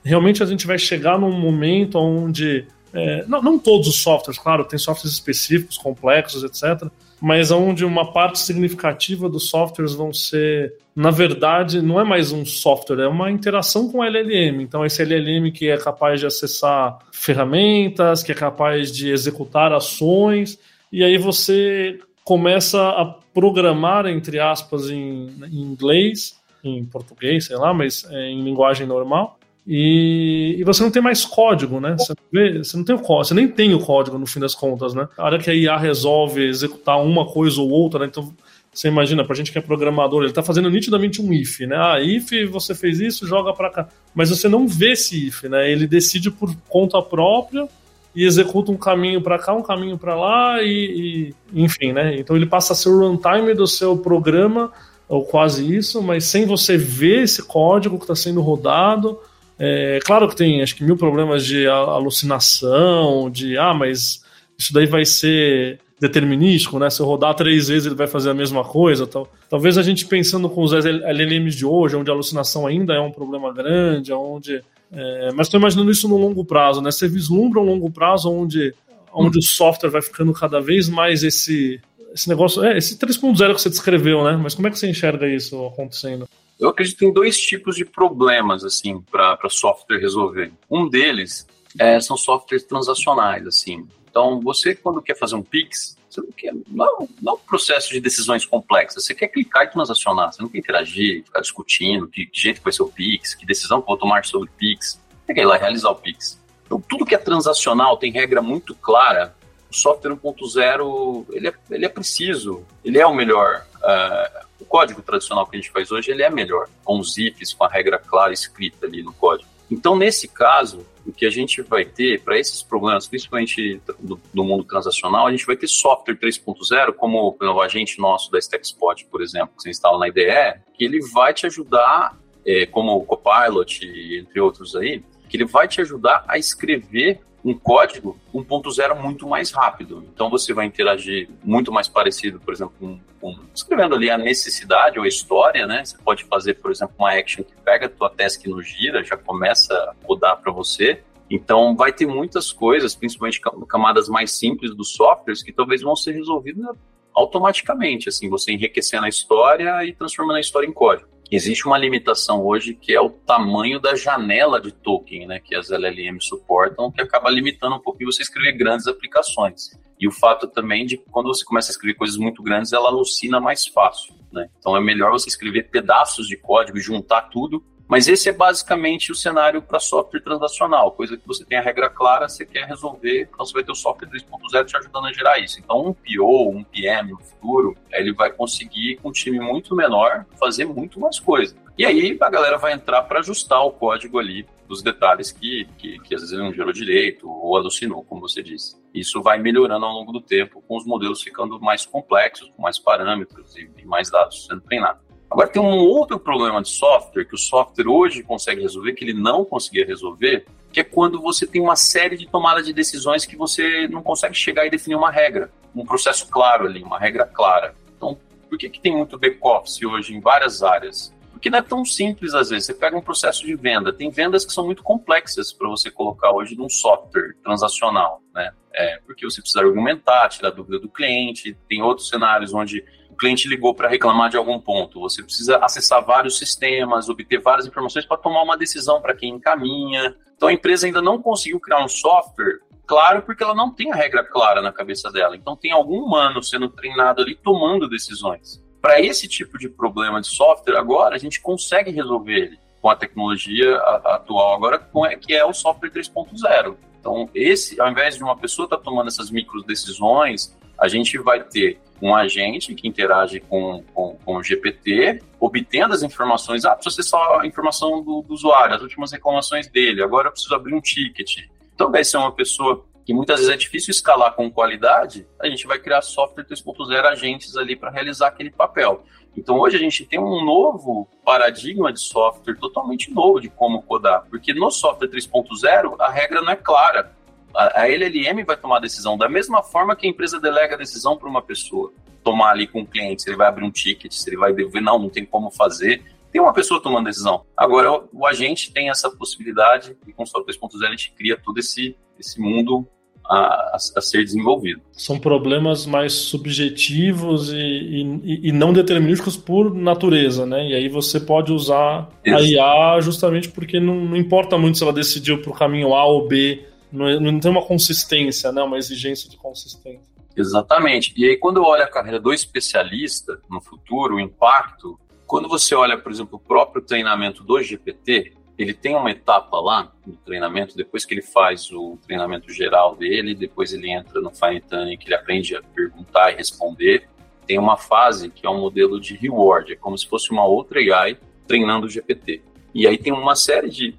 Realmente a gente vai chegar num momento onde é, não, não todos os softwares, claro, tem softwares específicos, complexos, etc mas onde uma parte significativa dos softwares vão ser, na verdade, não é mais um software, é uma interação com LLM. Então, esse LLM que é capaz de acessar ferramentas, que é capaz de executar ações, e aí você começa a programar, entre aspas, em, em inglês, em português, sei lá, mas é, em linguagem normal, e, e, você não tem mais código, né? Você, vê, você não tem o código, você nem tem o código no fim das contas, né? A hora que a IA resolve executar uma coisa ou outra, né? Então você imagina, pra gente que é programador, ele tá fazendo nitidamente um if, né? Ah, if, você fez isso, joga para cá. Mas você não vê esse if, né? Ele decide por conta própria e executa um caminho para cá, um caminho para lá e, e, enfim, né? Então ele passa a ser o runtime do seu programa ou quase isso, mas sem você ver esse código que está sendo rodado é, claro que tem, acho que mil problemas de alucinação, de ah, mas isso daí vai ser determinístico, né? Se eu rodar três vezes ele vai fazer a mesma coisa, tal. Talvez a gente pensando com os LLMs de hoje, onde a alucinação ainda é um problema grande, onde é, mas estou imaginando isso no longo prazo, né? Você vislumbra um longo prazo onde, onde hum. o software vai ficando cada vez mais esse esse negócio, é, esse 3.0 que você descreveu, né? Mas como é que você enxerga isso acontecendo? Eu acredito em dois tipos de problemas, assim, para software resolver. Um deles é, são softwares transacionais, assim. Então, você, quando quer fazer um Pix, você não quer. Não, não é um processo de decisões complexas. Você quer clicar e transacionar. Você não quer interagir, ficar discutindo que, que jeito vai ser o Pix, que decisão que vou tomar sobre o Pix. Você quer ir lá realizar o Pix. Então, tudo que é transacional tem regra muito clara o software 1.0 ele é, ele é preciso, ele é o melhor. Uh, código tradicional que a gente faz hoje ele é melhor, com os ifs, com a regra clara escrita ali no código. Então, nesse caso, o que a gente vai ter para esses problemas, principalmente do, do, mundo transacional, a gente vai ter software 3.0, como o agente nosso da StackSpot, por exemplo, que você instala na IDE, que ele vai te ajudar, é, como o Copilot, entre outros aí, que ele vai te ajudar a escrever um código 1.0 muito mais rápido. Então você vai interagir muito mais parecido, por exemplo, com, com, escrevendo ali a necessidade ou a história, né? Você pode fazer, por exemplo, uma action que pega a tua task no gira, já começa a codar para você. Então vai ter muitas coisas, principalmente camadas mais simples dos softwares, que talvez vão ser resolvidas automaticamente, assim, você enriquecendo a história e transformando a história em código. Existe uma limitação hoje que é o tamanho da janela de token, né, que as LLM suportam, que acaba limitando um pouquinho você escrever grandes aplicações. E o fato também de que quando você começa a escrever coisas muito grandes, ela alucina mais fácil. Né? Então é melhor você escrever pedaços de código e juntar tudo mas esse é basicamente o cenário para software transacional, coisa que você tem a regra clara, você quer resolver, então você vai ter o software 3.0 te ajudando a gerar isso. Então, um PO, um PM no futuro, ele vai conseguir, com um time muito menor, fazer muito mais coisa. E aí a galera vai entrar para ajustar o código ali dos detalhes que, que, que às vezes não gerou direito ou alucinou, como você disse. Isso vai melhorando ao longo do tempo, com os modelos ficando mais complexos, com mais parâmetros e, e mais dados sendo treinados. Agora tem um outro problema de software que o software hoje consegue resolver, que ele não conseguia resolver, que é quando você tem uma série de tomadas de decisões que você não consegue chegar e definir uma regra, um processo claro ali, uma regra clara. Então, por que, que tem muito back-office hoje em várias áreas? Porque não é tão simples às vezes. Você pega um processo de venda, tem vendas que são muito complexas para você colocar hoje num software transacional, né? É, porque você precisa argumentar, tirar dúvida do cliente, tem outros cenários onde cliente ligou para reclamar de algum ponto. Você precisa acessar vários sistemas, obter várias informações para tomar uma decisão para quem encaminha. Então a empresa ainda não conseguiu criar um software claro porque ela não tem a regra clara na cabeça dela. Então tem algum humano sendo treinado ali tomando decisões. Para esse tipo de problema de software agora a gente consegue resolver ele com a tecnologia atual agora, que é o software 3.0. Então, esse, ao invés de uma pessoa estar tá tomando essas micro decisões, a gente vai ter um agente que interage com, com, com o GPT, obtendo as informações. Ah, preciso acessar a informação do, do, usuário, as últimas reclamações dele, agora eu preciso abrir um ticket. Então, vai ser uma pessoa que muitas vezes é difícil escalar com qualidade, a gente vai criar software 3.0 agentes ali para realizar aquele papel. Então, hoje a gente tem um novo paradigma de software totalmente novo de como codar, porque no software 3.0 a regra não é clara a, a LLM vai tomar a decisão da mesma forma que a empresa delega a decisão para uma pessoa. Tomar ali com o cliente, se ele vai abrir um ticket, se ele vai dever, não, não tem como fazer. Tem uma pessoa tomando decisão. Agora, o, o agente tem essa possibilidade e com o Software 2.0 a gente cria todo esse, esse mundo a, a, ser desenvolvido. São problemas mais subjetivos e, e, e, não determinísticos por natureza, né? E aí você pode usar Isso. a IA justamente porque não, não importa muito se ela decidiu para o caminho A ou B não, é, não tem uma consistência, né? uma exigência de consistência. Exatamente. E aí, quando eu olho a carreira do especialista no futuro, o impacto, quando você olha, por exemplo, o próprio treinamento do GPT, ele tem uma etapa lá no treinamento, depois que ele faz o treinamento geral dele, depois ele entra no Fine Tuning, que ele aprende a perguntar e responder. Tem uma fase que é um modelo de reward, é como se fosse uma outra AI treinando o GPT. E aí tem uma série de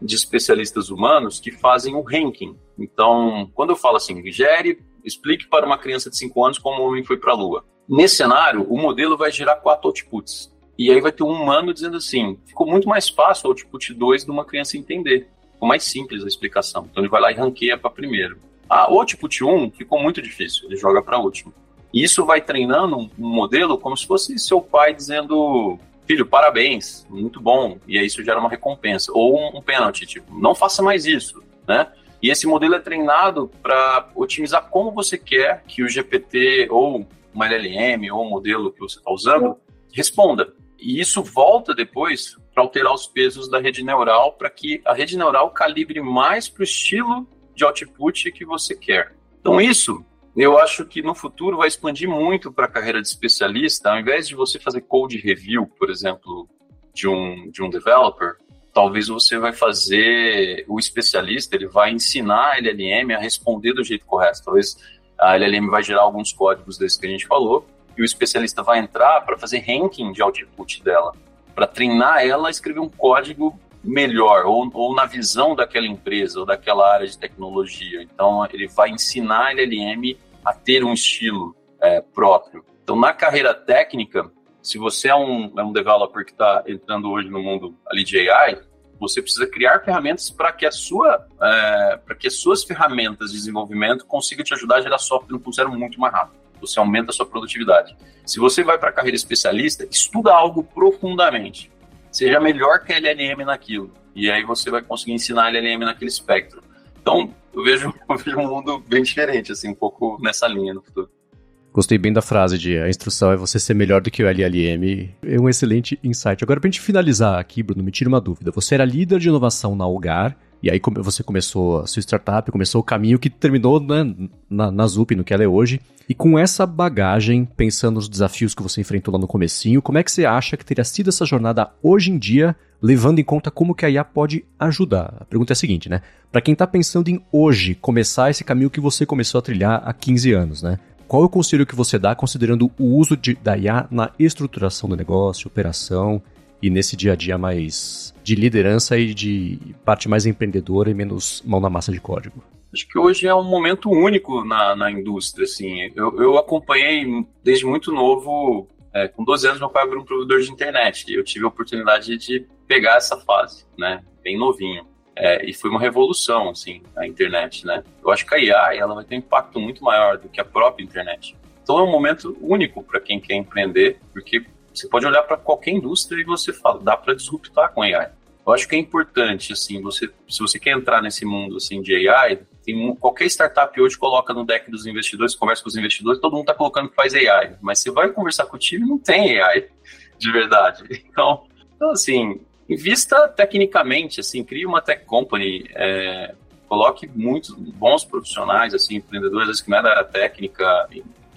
de especialistas humanos que fazem o ranking. Então, quando eu falo assim, gere, explique para uma criança de 5 anos como o homem foi para a Lua. Nesse cenário, o modelo vai gerar quatro outputs. E aí vai ter um humano dizendo assim, ficou muito mais fácil o output 2 de uma criança entender. Ficou mais simples a explicação. Então ele vai lá e ranqueia para primeiro. Ah, o output 1 um ficou muito difícil, ele joga para último. E isso vai treinando um, um modelo como se fosse seu pai dizendo filho, parabéns, muito bom. E aí isso gera uma recompensa. Ou um, pênalti, tipo, não faça mais isso, né? E esse modelo é treinado para otimizar como você quer que o GPT ou uma LLM ou o modelo que você está usando responda. E isso volta depois para alterar os pesos da rede neural para que a rede neural calibre mais para o estilo de output que você quer. Então, isso eu acho que no futuro vai expandir muito para a carreira de especialista, ao invés de você fazer code review, por exemplo, de um, de um developer, talvez você vai fazer o especialista, ele vai ensinar a LLM a responder do jeito correto. Talvez a LLM vai gerar alguns códigos desses que a gente falou, e o especialista vai entrar para fazer ranking de output dela, para treinar ela a escrever um código melhor, ou, ou na visão daquela empresa, ou daquela área de tecnologia. Então, ele vai ensinar a LLM a ter um estilo é, próprio. Então, na carreira técnica, se você é um, é um developer que está entrando hoje no mundo ali de AI, você precisa criar ferramentas para que a sua é, para que as suas ferramentas de desenvolvimento consigam te ajudar a gerar software no zero muito mais rápido. Você aumenta a sua produtividade. Se você vai para a carreira especialista, estuda algo profundamente. Seja melhor que a LLM naquilo. E aí você vai conseguir ensinar a LLM naquele espectro. Então, eu vejo, *laughs* eu vejo um mundo bem diferente, assim, um pouco nessa linha no futuro. Gostei bem da frase de a instrução é você ser melhor do que o LLM. É um excelente insight. Agora, pra gente finalizar aqui, Bruno, me tira uma dúvida. Você era líder de inovação na Algar, e aí você começou a sua startup, começou o caminho que terminou né, na, na Zup, no que ela é hoje. E com essa bagagem, pensando nos desafios que você enfrentou lá no comecinho, como é que você acha que teria sido essa jornada hoje em dia, levando em conta como que a IA pode ajudar? A pergunta é a seguinte, né? Para quem está pensando em hoje começar esse caminho que você começou a trilhar há 15 anos, né? qual é o conselho que você dá considerando o uso de, da IA na estruturação do negócio, operação e nesse dia a dia mais de liderança e de parte mais empreendedora e menos mão na massa de código? Acho que hoje é um momento único na, na indústria. Assim. Eu, eu acompanhei desde muito novo, é, com 12 anos, meu pai abriu um provedor de internet. E eu tive a oportunidade de pegar essa fase, né? bem novinho. É, e foi uma revolução, assim, a internet, né? Eu acho que a IA ela vai ter um impacto muito maior do que a própria internet. Então é um momento único para quem quer empreender, porque você pode olhar para qualquer indústria e você fala, dá para disruptar com AI. Eu acho que é importante, assim, você, se você quer entrar nesse mundo, assim, de AI, tem qualquer startup hoje coloca no deck dos investidores, conversa com os investidores, todo mundo está colocando que faz AI, mas você vai conversar com o time, não tem AI de verdade. *laughs* Então, então assim, invista tecnicamente, assim, crie uma tech company, é, coloque muitos bons profissionais, assim, empreendedores, às vezes que não é da área técnica,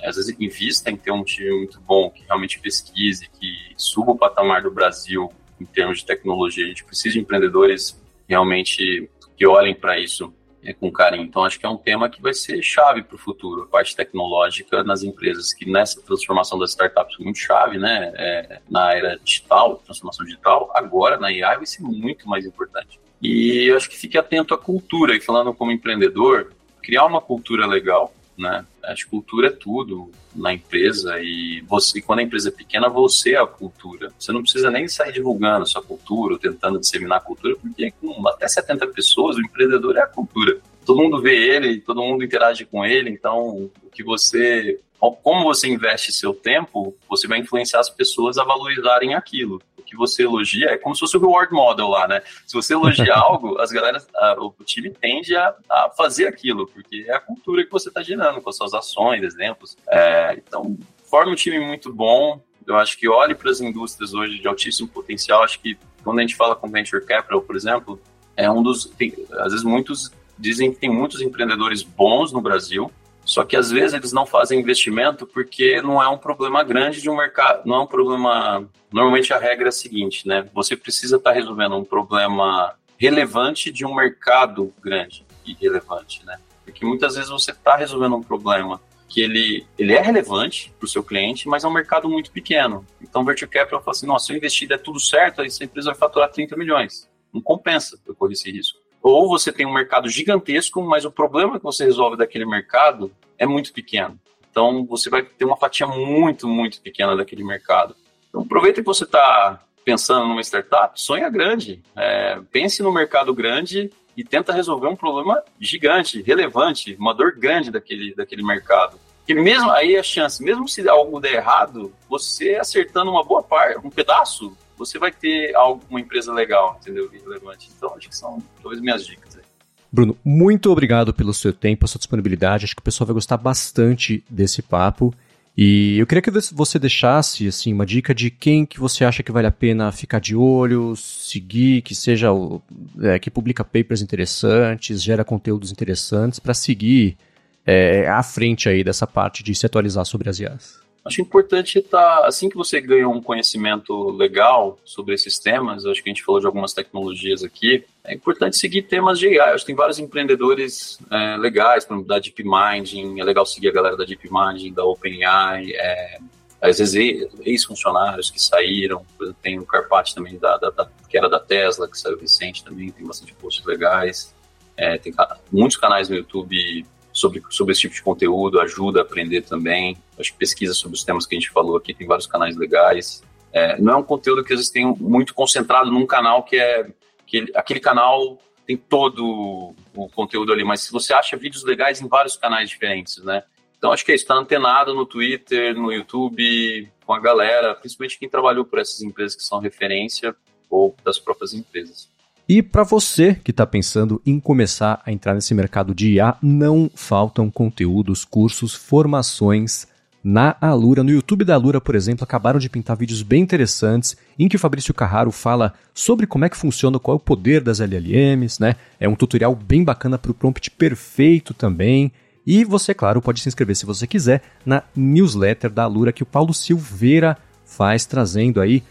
às vezes invista em ter um time muito bom, que realmente pesquise, que suba o patamar do Brasil em termos de tecnologia. A gente precisa de empreendedores realmente que olhem para isso é, com carinho. Então, acho que é um tema que vai ser chave para o futuro, a parte tecnológica nas empresas, que nessa transformação das startups é muito chave, né, é, na era digital, transformação digital, agora na AI vai ser muito mais importante. E eu acho que fique atento à cultura, e falando como empreendedor, criar uma cultura legal, né? Que cultura é tudo na empresa e você, quando a empresa é pequena, você é a cultura. Você não precisa nem sair divulgando a sua cultura ou tentando disseminar a cultura, porque com até 70 pessoas, o empreendedor é a cultura. Todo mundo vê ele, todo mundo interage com ele, então o que você como você investe seu tempo, você vai influenciar as pessoas a valorizarem aquilo que você elogia é como se fosse o reward model lá, né? Se você elogia *laughs* algo, as galera, a, o time tende a, a, fazer aquilo, porque é a cultura que você está gerando com as suas ações, exemplos. É, então, forme um time muito bom. Eu acho que olhe para as indústrias hoje de altíssimo potencial. Acho que quando a gente fala com venture capital, por exemplo, é um dos. Tem, às vezes muitos dizem que tem muitos empreendedores bons no Brasil, só que às vezes eles não fazem investimento porque não é um problema grande de um mercado, não é um problema. Normalmente a regra é a seguinte, né? Você precisa estar tá resolvendo um problema relevante de um mercado grande e relevante, né? Porque muitas vezes você está resolvendo um problema que ele, ele é relevante para o seu cliente, mas é um mercado muito pequeno. Então, Venture Capital fala assim, nossa, se eu investir der tudo certo, aí essa empresa vai faturar 30 milhões. Não compensa eu correr esse risco. Ou você tem um mercado gigantesco, mas o problema que você resolve daquele mercado é muito pequeno. Então você vai ter uma fatia muito, muito pequena daquele mercado. Então aproveita que você está pensando numa startup, sonha grande. É, pense no mercado grande e tenta resolver um problema gigante, relevante, uma dor grande daquele, daquele mercado. Que mesmo aí a chance, mesmo se algo der errado, você acertando uma boa parte, um pedaço, você vai ter alguma empresa legal, entendeu? Relevante. Então, acho que são talvez minhas dicas aí. Bruno, muito obrigado pelo seu tempo, a sua disponibilidade. Acho que o pessoal vai gostar bastante desse papo. E eu queria que você deixasse assim uma dica de quem que você acha que vale a pena ficar de olho, seguir, que seja o, é, que publica papers interessantes, gera conteúdos interessantes para seguir é, à frente aí dessa parte de se atualizar sobre as IAs. Acho importante estar, tá, assim que você ganha um conhecimento legal sobre esses temas, acho que a gente falou de algumas tecnologias aqui, é importante seguir temas de AI. Acho que tem vários empreendedores é, legais, por exemplo, da DeepMind, é legal seguir a galera da DeepMind, da OpenAI, é, às vezes ex-funcionários que saíram, tem o Carpati também, da, da, da, que era da Tesla, que saiu recente também, tem bastante posts legais. É, tem muitos canais no YouTube sobre, sobre esse tipo de conteúdo, ajuda a aprender também. Acho que pesquisa sobre os temas que a gente falou aqui, tem vários canais legais. É, não é um conteúdo que às vezes tem muito concentrado num canal que é. Que aquele canal tem todo o conteúdo ali, mas se você acha vídeos legais em vários canais diferentes, né? Então acho que é isso, está antenado no Twitter, no YouTube, com a galera, principalmente quem trabalhou por essas empresas que são referência ou das próprias empresas. E para você que está pensando em começar a entrar nesse mercado de IA, não faltam conteúdos, cursos, formações na Alura. No YouTube da Alura, por exemplo, acabaram de pintar vídeos bem interessantes em que o Fabrício Carraro fala sobre como é que funciona, qual é o poder das LLMs, né? É um tutorial bem bacana para o prompt perfeito também. E você, claro, pode se inscrever se você quiser na newsletter da Alura que o Paulo Silveira faz, trazendo aí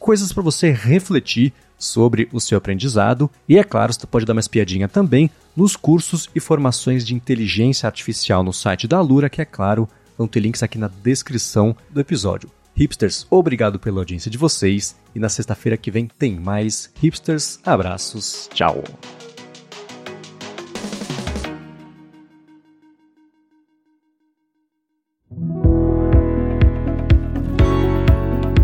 coisas para você refletir sobre o seu aprendizado. E é claro, você pode dar uma espiadinha também nos cursos e formações de inteligência artificial no site da Alura, que é claro, vão ter links aqui na descrição do episódio. Hipsters, obrigado pela audiência de vocês e na sexta-feira que vem tem mais Hipsters. Abraços, tchau.